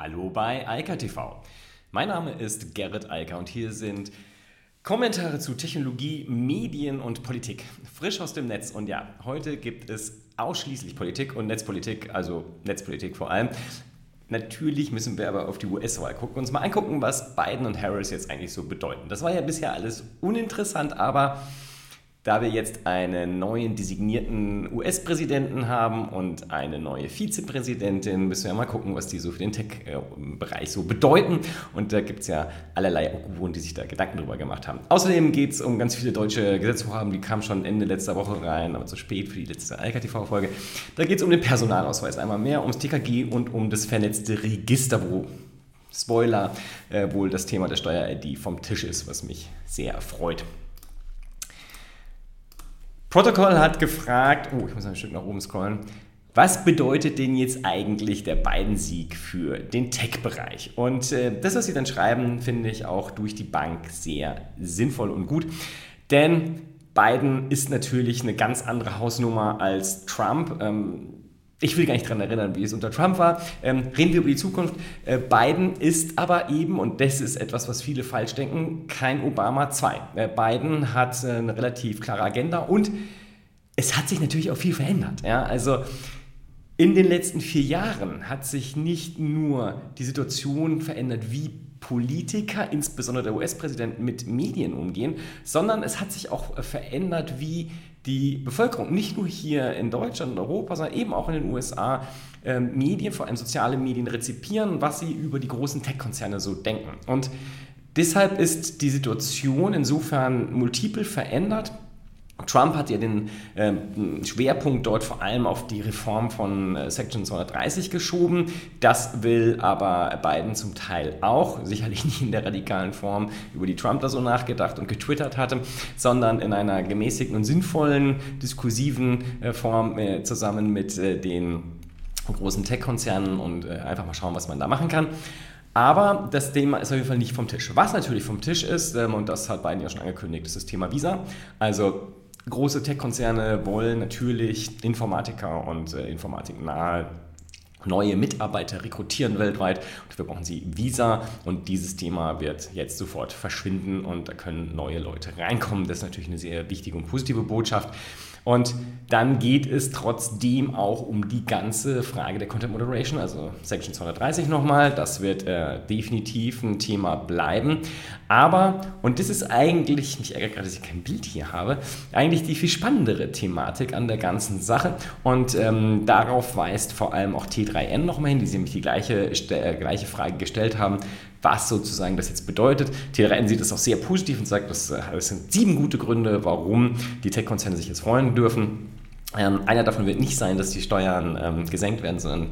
Hallo bei Eika TV. Mein Name ist Gerrit Eiker und hier sind Kommentare zu Technologie, Medien und Politik. Frisch aus dem Netz. Und ja, heute gibt es ausschließlich Politik und Netzpolitik, also Netzpolitik vor allem. Natürlich müssen wir aber auf die US-Wahl gucken und uns mal angucken, was Biden und Harris jetzt eigentlich so bedeuten. Das war ja bisher alles uninteressant, aber da wir jetzt einen neuen designierten US-Präsidenten haben und eine neue Vizepräsidentin, müssen wir mal gucken, was die so für den Tech-Bereich so bedeuten. Und da gibt es ja allerlei Auguren, die sich da Gedanken drüber gemacht haben. Außerdem geht es um ganz viele deutsche Gesetzvorhaben, die kamen schon Ende letzter Woche rein, aber zu spät für die letzte Alka-TV-Folge. Da geht es um den Personalausweis einmal mehr, ums TKG und um das vernetzte Register, wo Spoiler, äh, wohl das Thema der Steuer-ID vom Tisch ist, was mich sehr erfreut. Protocol hat gefragt, oh, ich muss ein Stück nach oben scrollen, was bedeutet denn jetzt eigentlich der Biden-Sieg für den Tech-Bereich? Und äh, das, was sie dann schreiben, finde ich auch durch die Bank sehr sinnvoll und gut. Denn Biden ist natürlich eine ganz andere Hausnummer als Trump. Ähm, ich will gar nicht daran erinnern, wie es unter Trump war. Ähm, reden wir über die Zukunft. Äh, Biden ist aber eben, und das ist etwas, was viele falsch denken, kein Obama 2. Äh, Biden hat äh, eine relativ klare Agenda und es hat sich natürlich auch viel verändert. Ja? Also in den letzten vier Jahren hat sich nicht nur die Situation verändert, wie Politiker, insbesondere der US-Präsident, mit Medien umgehen, sondern es hat sich auch verändert, wie die Bevölkerung, nicht nur hier in Deutschland und Europa, sondern eben auch in den USA, äh, Medien, vor allem soziale Medien, rezipieren, was sie über die großen Tech-Konzerne so denken. Und deshalb ist die Situation insofern multiple verändert Trump hat ja den äh, Schwerpunkt dort vor allem auf die Reform von äh, Section 230 geschoben. Das will aber Biden zum Teil auch, sicherlich nicht in der radikalen Form, über die Trump da so nachgedacht und getwittert hatte, sondern in einer gemäßigten und sinnvollen, diskursiven äh, Form äh, zusammen mit den großen Tech-Konzernen und einfach mal schauen, was man da machen kann. Aber das Thema ist auf jeden Fall nicht vom Tisch. Was natürlich vom Tisch ist, ähm, und das hat Biden ja schon angekündigt, ist das Thema Visa. Also Große Tech-Konzerne wollen natürlich Informatiker und äh, informatiknahe neue Mitarbeiter rekrutieren weltweit. Und dafür brauchen sie Visa und dieses Thema wird jetzt sofort verschwinden und da können neue Leute reinkommen. Das ist natürlich eine sehr wichtige und positive Botschaft. Und dann geht es trotzdem auch um die ganze Frage der Content Moderation, also Section 230 nochmal. Das wird äh, definitiv ein Thema bleiben. Aber, und das ist eigentlich, mich ärgert gerade, dass ich kein Bild hier habe, eigentlich die viel spannendere Thematik an der ganzen Sache. Und ähm, darauf weist vor allem auch T3N nochmal hin, die sie nämlich die gleiche, äh, gleiche Frage gestellt haben was sozusagen das jetzt bedeutet. TRN sieht das auch sehr positiv und sagt, das, äh, das sind sieben gute Gründe, warum die Tech-Konzerne sich jetzt freuen dürfen. Ähm, einer davon wird nicht sein, dass die Steuern ähm, gesenkt werden, sondern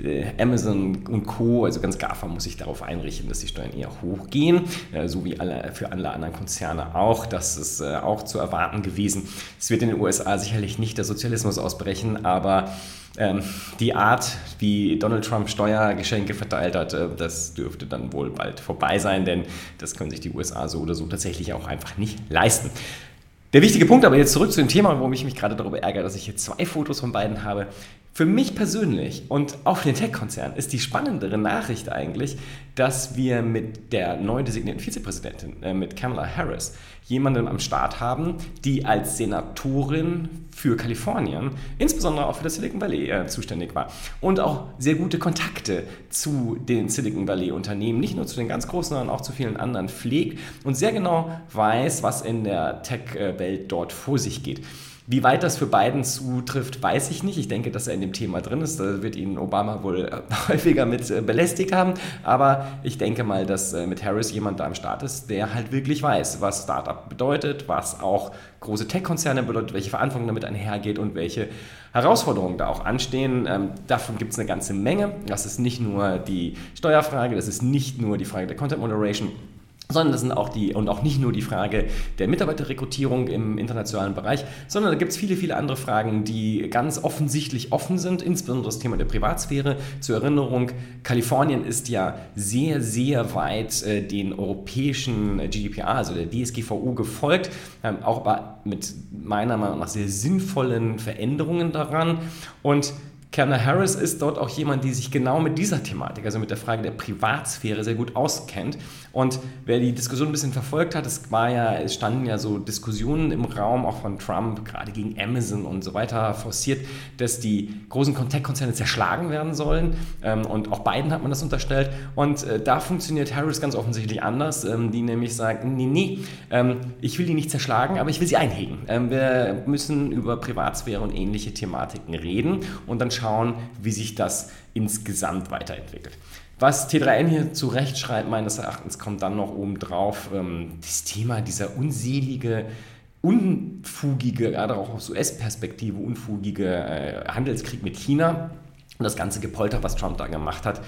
äh, Amazon und Co., also ganz GAFA, muss sich darauf einrichten, dass die Steuern eher hochgehen, äh, so wie alle, für alle anderen Konzerne auch. Das ist äh, auch zu erwarten gewesen. Es wird in den USA sicherlich nicht der Sozialismus ausbrechen, aber ähm, die Art, wie Donald Trump Steuergeschenke verteilt hat, äh, das dürfte dann wohl bald vorbei sein, denn das können sich die USA so oder so tatsächlich auch einfach nicht leisten. Der wichtige Punkt aber jetzt zurück zu dem Thema, warum ich mich gerade darüber ärgere, dass ich hier zwei Fotos von beiden habe. Für mich persönlich und auch für den Tech-Konzern ist die spannendere Nachricht eigentlich, dass wir mit der neu designierten Vizepräsidentin, äh, mit Kamala Harris, jemanden am Start haben, die als Senatorin für Kalifornien, insbesondere auch für das Silicon Valley äh, zuständig war und auch sehr gute Kontakte zu den Silicon Valley Unternehmen, nicht nur zu den ganz großen, sondern auch zu vielen anderen pflegt und sehr genau weiß, was in der Tech-Welt dort vor sich geht. Wie weit das für Biden zutrifft, weiß ich nicht. Ich denke, dass er in dem Thema drin ist. Da wird ihn Obama wohl äh, häufiger mit äh, belästigt haben. Aber ich denke mal, dass äh, mit Harris jemand da am Start ist, der halt wirklich weiß, was Startup bedeutet, was auch große Tech-Konzerne bedeutet, welche Verantwortung damit einhergeht und welche Herausforderungen da auch anstehen. Ähm, davon gibt es eine ganze Menge. Das ist nicht nur die Steuerfrage, das ist nicht nur die Frage der Content Moderation sondern das sind auch die, und auch nicht nur die Frage der Mitarbeiterrekrutierung im internationalen Bereich, sondern da gibt es viele, viele andere Fragen, die ganz offensichtlich offen sind, insbesondere das Thema der Privatsphäre. Zur Erinnerung, Kalifornien ist ja sehr, sehr weit äh, den europäischen GDPR, also der DSGVO, gefolgt, ähm, auch aber mit meiner Meinung nach sehr sinnvollen Veränderungen daran. Und Kamala Harris ist dort auch jemand, die sich genau mit dieser Thematik, also mit der Frage der Privatsphäre sehr gut auskennt. Und wer die Diskussion ein bisschen verfolgt hat, es war ja, es standen ja so Diskussionen im Raum, auch von Trump, gerade gegen Amazon und so weiter, forciert, dass die großen Tech-Konzerne zerschlagen werden sollen. Ähm, und auch Biden hat man das unterstellt. Und äh, da funktioniert Harris ganz offensichtlich anders, ähm, die nämlich sagt, nee, nee, ähm, ich will die nicht zerschlagen, aber ich will sie einhegen. Wir müssen über Privatsphäre und ähnliche Thematiken reden und dann schauen, wie sich das insgesamt weiterentwickelt. Was T3N hier zu Recht schreibt, meines Erachtens, kommt dann noch oben drauf, ähm, das Thema dieser unselige, unfugige, gerade auch aus US-Perspektive, unfugige äh, Handelskrieg mit China und das ganze Gepolter, was Trump da gemacht hat.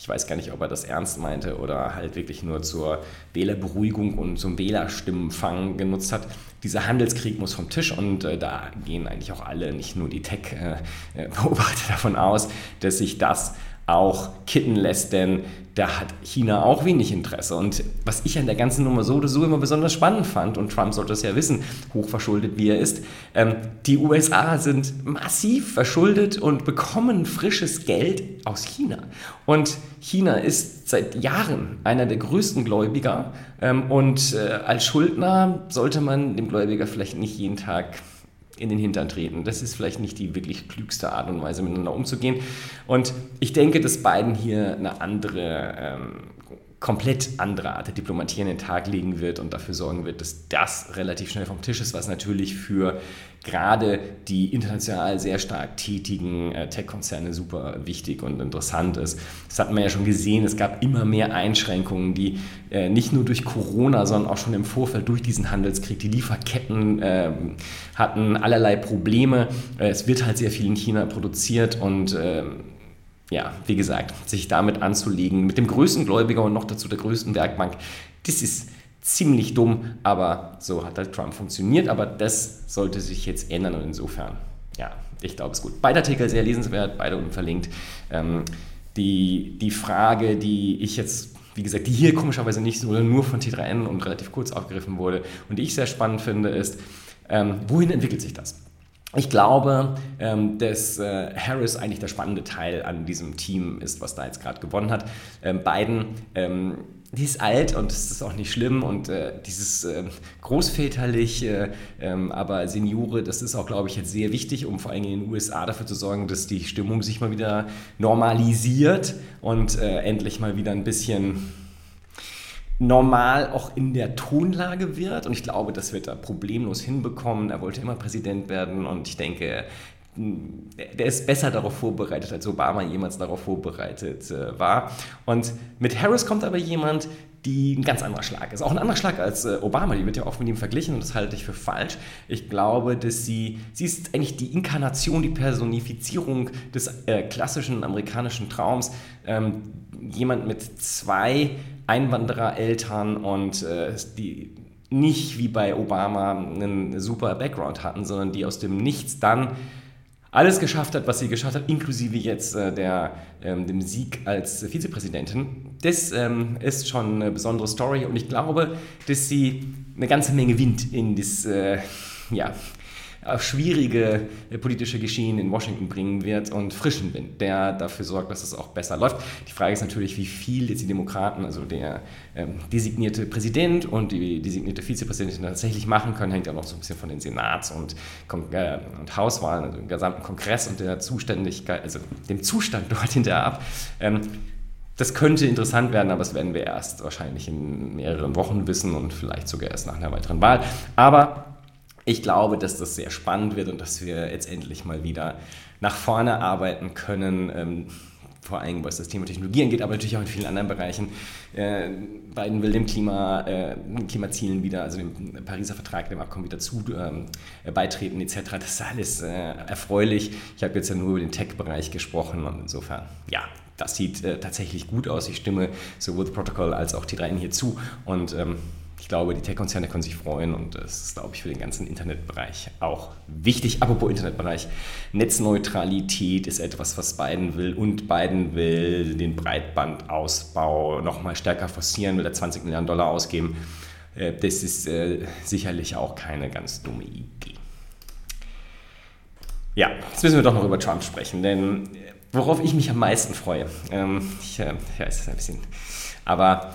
Ich weiß gar nicht, ob er das ernst meinte oder halt wirklich nur zur Wählerberuhigung und zum Wählerstimmenfang genutzt hat. Dieser Handelskrieg muss vom Tisch und äh, da gehen eigentlich auch alle, nicht nur die Tech-Beobachter äh, davon aus, dass sich das auch kitten lässt, denn da hat China auch wenig Interesse. Und was ich an der ganzen Nummer so oder so immer besonders spannend fand, und Trump sollte es ja wissen, hochverschuldet wie er ist, ähm, die USA sind massiv verschuldet und bekommen frisches Geld aus China. Und China ist seit Jahren einer der größten Gläubiger ähm, und äh, als Schuldner sollte man dem Gläubiger vielleicht nicht jeden Tag in den Hintern treten. Das ist vielleicht nicht die wirklich klügste Art und Weise, miteinander umzugehen. Und ich denke, dass Biden hier eine andere, ähm, komplett andere Art der Diplomatie an den Tag legen wird und dafür sorgen wird, dass das relativ schnell vom Tisch ist, was natürlich für gerade die international sehr stark tätigen äh, Tech-Konzerne super wichtig und interessant ist. Das hat man ja schon gesehen, es gab immer mehr Einschränkungen, die äh, nicht nur durch Corona, sondern auch schon im Vorfeld durch diesen Handelskrieg, die Lieferketten äh, hatten allerlei Probleme. Äh, es wird halt sehr viel in China produziert und ähm, ja, wie gesagt, sich damit anzulegen, mit dem größten Gläubiger und noch dazu der größten Werkbank, das ist ziemlich dumm, aber so hat halt Trump funktioniert. Aber das sollte sich jetzt ändern und insofern, ja, ich glaube es gut. Beide Artikel sehr lesenswert, beide unten verlinkt. Ähm, die, die Frage, die ich jetzt, wie gesagt, die hier komischerweise nicht so nur von T3N und relativ kurz aufgegriffen wurde und die ich sehr spannend finde, ist, ähm, wohin entwickelt sich das? Ich glaube, ähm, dass äh, Harris eigentlich der spannende Teil an diesem Team ist, was da jetzt gerade gewonnen hat. Ähm, Biden ähm, die ist alt und das ist auch nicht schlimm und äh, dieses großväterliche, äh, aber Seniore, das ist auch, glaube ich, jetzt sehr wichtig, um vor allem in den USA dafür zu sorgen, dass die Stimmung sich mal wieder normalisiert und endlich mal wieder ein bisschen normal auch in der Tonlage wird. Und ich glaube, das wird er problemlos hinbekommen. Er wollte immer Präsident werden und ich denke, der ist besser darauf vorbereitet, als Obama jemals darauf vorbereitet äh, war. Und mit Harris kommt aber jemand, die ein ganz anderer Schlag ist. Auch ein anderer Schlag als äh, Obama, die wird ja oft mit ihm verglichen und das halte ich für falsch. Ich glaube, dass sie, sie ist eigentlich die Inkarnation, die Personifizierung des äh, klassischen amerikanischen Traums. Ähm, jemand mit zwei Einwanderereltern und äh, die nicht wie bei Obama einen super Background hatten, sondern die aus dem Nichts dann alles geschafft hat, was sie geschafft hat, inklusive jetzt äh, der, ähm, dem Sieg als Vizepräsidentin. Das ähm, ist schon eine besondere Story und ich glaube, dass sie eine ganze Menge Wind in das äh, ja, schwierige äh, politische Geschehen in Washington bringen wird und frischen Wind, der dafür sorgt, dass es auch besser läuft. Die Frage ist natürlich, wie viel jetzt die Demokraten, also der ähm, designierte Präsident und die designierte Vizepräsidentin tatsächlich machen können, hängt ja noch so ein bisschen von den Senats- und, äh, und Hauswahlen, also dem gesamten Kongress und der Zuständigkeit, also dem Zustand dort hinterher ab. Ähm, das könnte interessant werden, aber das werden wir erst wahrscheinlich in mehreren Wochen wissen und vielleicht sogar erst nach einer weiteren Wahl. Aber ich glaube, dass das sehr spannend wird und dass wir jetzt endlich mal wieder nach vorne arbeiten können. Ähm, vor allem was das Thema Technologie angeht, aber natürlich auch in vielen anderen Bereichen. Äh, Biden will dem Klima, äh, Klimazielen wieder, also dem Pariser Vertrag, dem Abkommen wieder zu ähm, beitreten etc. Das ist alles äh, erfreulich. Ich habe jetzt ja nur über den Tech-Bereich gesprochen und insofern, ja, das sieht äh, tatsächlich gut aus. Ich stimme sowohl The Protocol als auch T3N hier zu und ähm, ich glaube, die Tech-Konzerne können sich freuen und das ist, glaube ich, für den ganzen Internetbereich auch wichtig. Apropos Internetbereich, Netzneutralität ist etwas, was Biden will und Biden will den Breitbandausbau nochmal stärker forcieren, will er 20 Milliarden Dollar ausgeben. Äh, das ist äh, sicherlich auch keine ganz dumme Idee. Ja, jetzt müssen wir doch noch über Trump sprechen, denn äh, worauf ich mich am meisten freue, ähm, ich, weiß, es ein bisschen, aber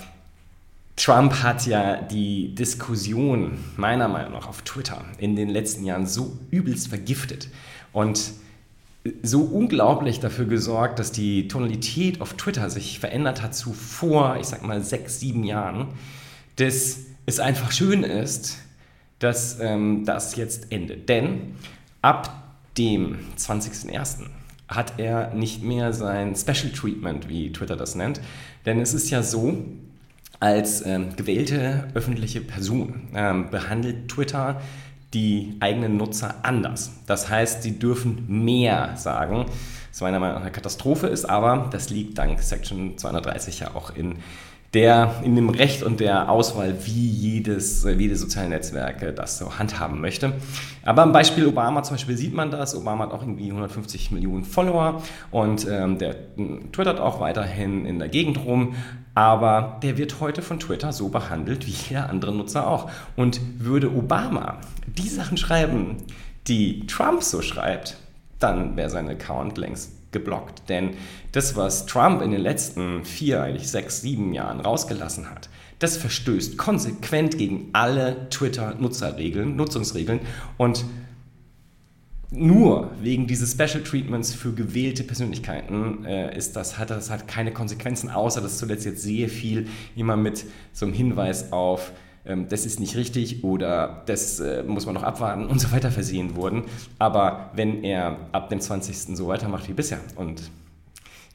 Trump hat ja die Diskussion meiner Meinung nach auf Twitter in den letzten Jahren so übelst vergiftet und so unglaublich dafür gesorgt, dass die Tonalität auf Twitter sich verändert hat zu vor, ich sag mal, sechs, sieben Jahren, dass es einfach schön ist, dass ähm, das jetzt endet. Denn ab dem 20.01. hat er nicht mehr sein Special Treatment, wie Twitter das nennt. Denn es ist ja so, als ähm, gewählte öffentliche Person ähm, behandelt Twitter die eigenen Nutzer anders. Das heißt, sie dürfen mehr sagen, was meiner Meinung nach eine Katastrophe ist, aber das liegt dank Section 230 ja auch in der in dem Recht und der Auswahl, wie jedes, wie jedes soziale Netzwerk das so handhaben möchte. Aber am Beispiel Obama zum Beispiel sieht man das. Obama hat auch irgendwie 150 Millionen Follower und ähm, der twittert auch weiterhin in der Gegend rum. Aber der wird heute von Twitter so behandelt wie jeder andere Nutzer auch. Und würde Obama die Sachen schreiben, die Trump so schreibt, dann wäre sein Account längst geblockt. Denn das, was Trump in den letzten vier, eigentlich sechs, sieben Jahren rausgelassen hat, das verstößt konsequent gegen alle Twitter-Nutzerregeln, Nutzungsregeln und nur wegen dieses Special Treatments für gewählte Persönlichkeiten äh, ist das, hat das hat keine Konsequenzen, außer dass zuletzt jetzt sehr viel immer mit so einem Hinweis auf das ist nicht richtig oder das äh, muss man noch abwarten und so weiter versehen wurden. Aber wenn er ab dem 20. so weitermacht wie bisher und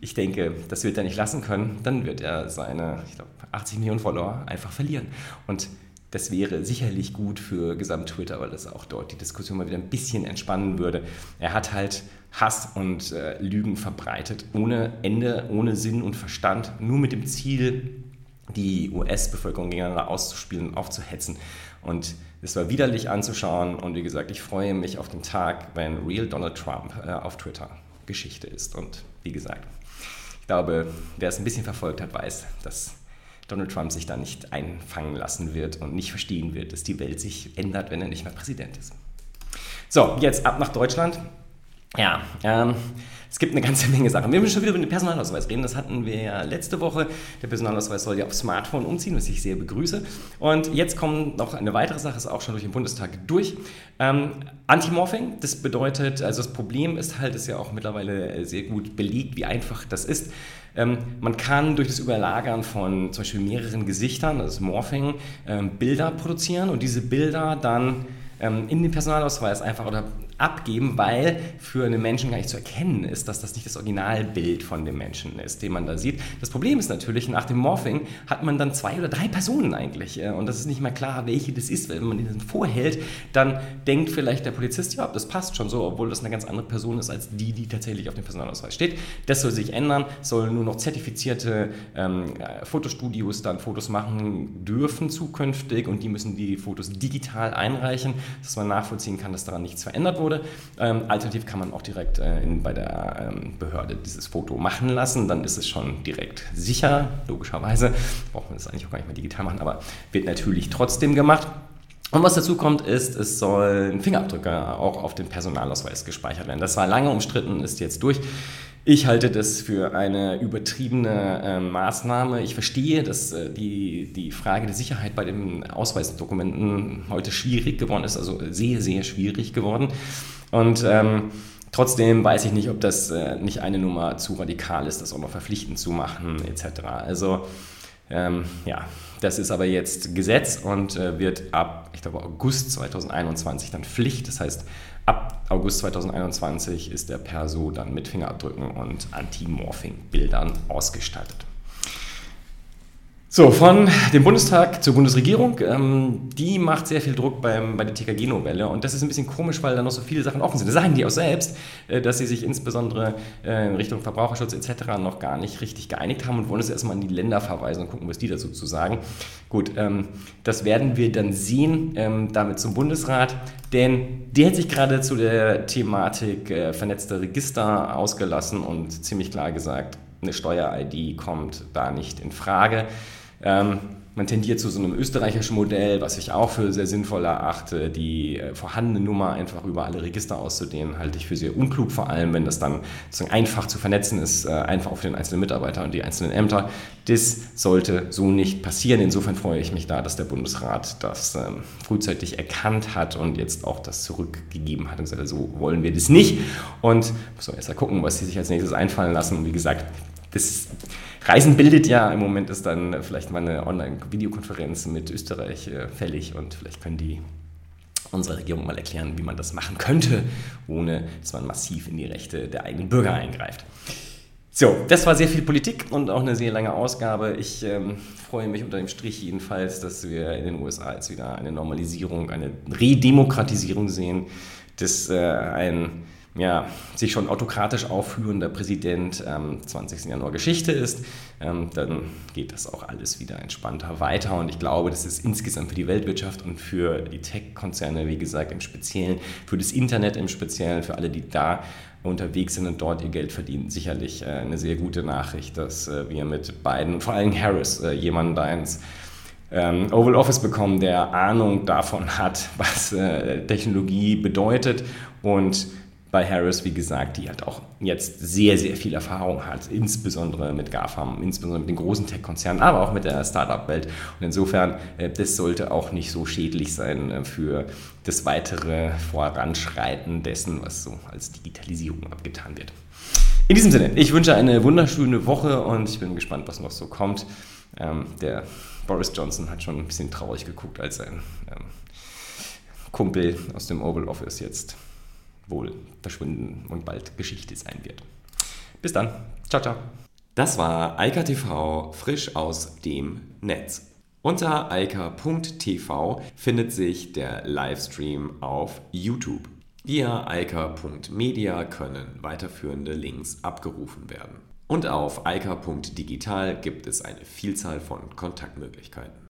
ich denke, das wird er nicht lassen können, dann wird er seine, ich glaube, 80 Millionen Follower einfach verlieren. Und das wäre sicherlich gut für Gesamt-Twitter, weil das auch dort die Diskussion mal wieder ein bisschen entspannen würde. Er hat halt Hass und äh, Lügen verbreitet, ohne Ende, ohne Sinn und Verstand, nur mit dem Ziel, die US-Bevölkerung gegeneinander auszuspielen und aufzuhetzen. Und es war widerlich anzuschauen. Und wie gesagt, ich freue mich auf den Tag, wenn Real Donald Trump äh, auf Twitter Geschichte ist. Und wie gesagt, ich glaube, wer es ein bisschen verfolgt hat, weiß, dass Donald Trump sich da nicht einfangen lassen wird und nicht verstehen wird, dass die Welt sich ändert, wenn er nicht mehr Präsident ist. So, jetzt ab nach Deutschland. Ja, ähm, es gibt eine ganze Menge Sachen. Wir müssen schon wieder über den Personalausweis reden. Das hatten wir ja letzte Woche. Der Personalausweis soll ja auf Smartphone umziehen, was ich sehr begrüße. Und jetzt kommt noch eine weitere Sache, ist auch schon durch den Bundestag durch. Ähm, Antimorphing, das bedeutet, also das Problem ist halt, ist ja auch mittlerweile sehr gut belegt, wie einfach das ist. Ähm, man kann durch das Überlagern von zum Beispiel mehreren Gesichtern, das Morphing, ähm, Bilder produzieren und diese Bilder dann ähm, in den Personalausweis einfach oder abgeben, weil für einen Menschen gar nicht zu erkennen ist, dass das nicht das Originalbild von dem Menschen ist, den man da sieht. Das Problem ist natürlich, nach dem Morphing hat man dann zwei oder drei Personen eigentlich und das ist nicht mehr klar, welche das ist. Wenn man den vorhält, dann denkt vielleicht der Polizist, ja, das passt schon so, obwohl das eine ganz andere Person ist als die, die tatsächlich auf dem Personalausweis steht. Das soll sich ändern, sollen nur noch zertifizierte ähm, Fotostudios dann Fotos machen dürfen zukünftig und die müssen die Fotos digital einreichen, dass man nachvollziehen kann, dass daran nichts verändert wurde wurde. Ähm, alternativ kann man auch direkt äh, in, bei der ähm, Behörde dieses Foto machen lassen. Dann ist es schon direkt sicher, logischerweise. Braucht man das eigentlich auch gar nicht mehr digital machen, aber wird natürlich trotzdem gemacht. Und was dazu kommt, ist, es sollen Fingerabdrücke auch auf den Personalausweis gespeichert werden. Das war lange umstritten, ist jetzt durch. Ich halte das für eine übertriebene äh, Maßnahme. Ich verstehe, dass äh, die, die Frage der Sicherheit bei den Ausweisdokumenten heute schwierig geworden ist, also sehr, sehr schwierig geworden. Und ähm, trotzdem weiß ich nicht, ob das äh, nicht eine Nummer zu radikal ist, das auch noch verpflichtend zu machen, etc. Also ähm, ja, das ist aber jetzt Gesetz und äh, wird ab, ich glaube, August 2021 dann Pflicht. Das heißt, ab August 2021 ist der Perso dann mit Fingerabdrücken und Anti-Morphing-Bildern ausgestattet. So, von dem Bundestag zur Bundesregierung. Ähm, die macht sehr viel Druck beim, bei der TKG-Novelle und das ist ein bisschen komisch, weil da noch so viele Sachen offen sind. Da sagen die auch selbst, äh, dass sie sich insbesondere äh, in Richtung Verbraucherschutz etc. noch gar nicht richtig geeinigt haben und wollen es erstmal an die Länder verweisen und gucken, was die dazu zu sagen. Gut, ähm, das werden wir dann sehen, ähm, damit zum Bundesrat, denn der hat sich gerade zu der Thematik äh, vernetzter Register ausgelassen und ziemlich klar gesagt, eine Steuer-ID kommt da nicht in Frage. Ähm, Man tendiert zu so einem österreichischen Modell, was ich auch für sehr sinnvoll erachte. Die äh, vorhandene Nummer einfach über alle Register auszudehnen, halte ich für sehr unklug, vor allem wenn das dann einfach zu vernetzen ist, äh, einfach auf den einzelnen Mitarbeiter und die einzelnen Ämter. Das sollte so nicht passieren. Insofern freue ich mich da, dass der Bundesrat das ähm, frühzeitig erkannt hat und jetzt auch das zurückgegeben hat und gesagt, so wollen wir das nicht. Und muss man erst mal gucken, was sie sich als nächstes einfallen lassen. Und wie gesagt, das Reisen bildet ja, im Moment ist dann vielleicht mal eine Online-Videokonferenz mit Österreich äh, fällig und vielleicht können die unsere Regierung mal erklären, wie man das machen könnte, ohne dass man massiv in die Rechte der eigenen Bürger eingreift. So, das war sehr viel Politik und auch eine sehr lange Ausgabe. Ich ähm, freue mich unter dem Strich jedenfalls, dass wir in den USA jetzt wieder eine Normalisierung, eine Redemokratisierung sehen, dass äh, ein ja, sich schon autokratisch aufführender Präsident am 20. Januar Geschichte ist, ähm, dann geht das auch alles wieder entspannter weiter. Und ich glaube, das ist insgesamt für die Weltwirtschaft und für die Tech-Konzerne, wie gesagt, im Speziellen, für das Internet im Speziellen, für alle, die da unterwegs sind und dort ihr Geld verdienen, sicherlich äh, eine sehr gute Nachricht, dass äh, wir mit beiden, vor allem Harris, äh, jemanden da ins ähm, Oval Office bekommen, der Ahnung davon hat, was Technologie bedeutet und bei Harris, wie gesagt, die halt auch jetzt sehr, sehr viel Erfahrung hat, insbesondere mit GAFAM, insbesondere mit den großen Tech-Konzernen, aber auch mit der Startup-Welt. Und insofern, äh, das sollte auch nicht so schädlich sein äh, für das weitere Voranschreiten dessen, was so als Digitalisierung abgetan wird. In diesem Sinne, ich wünsche eine wunderschöne Woche und ich bin gespannt, was noch so kommt. Ähm, der Boris Johnson hat schon ein bisschen traurig geguckt, als sein ähm, Kumpel aus dem Oval Office jetzt wohl verschwunden und bald Geschichte sein wird. Bis dann. Ciao, ciao. Das war Eika TV frisch aus dem Netz. Unter eika.tv findet sich der Livestream auf YouTube. Via eika.media können weiterführende Links abgerufen werden. Und auf eika.digital gibt es eine Vielzahl von Kontaktmöglichkeiten.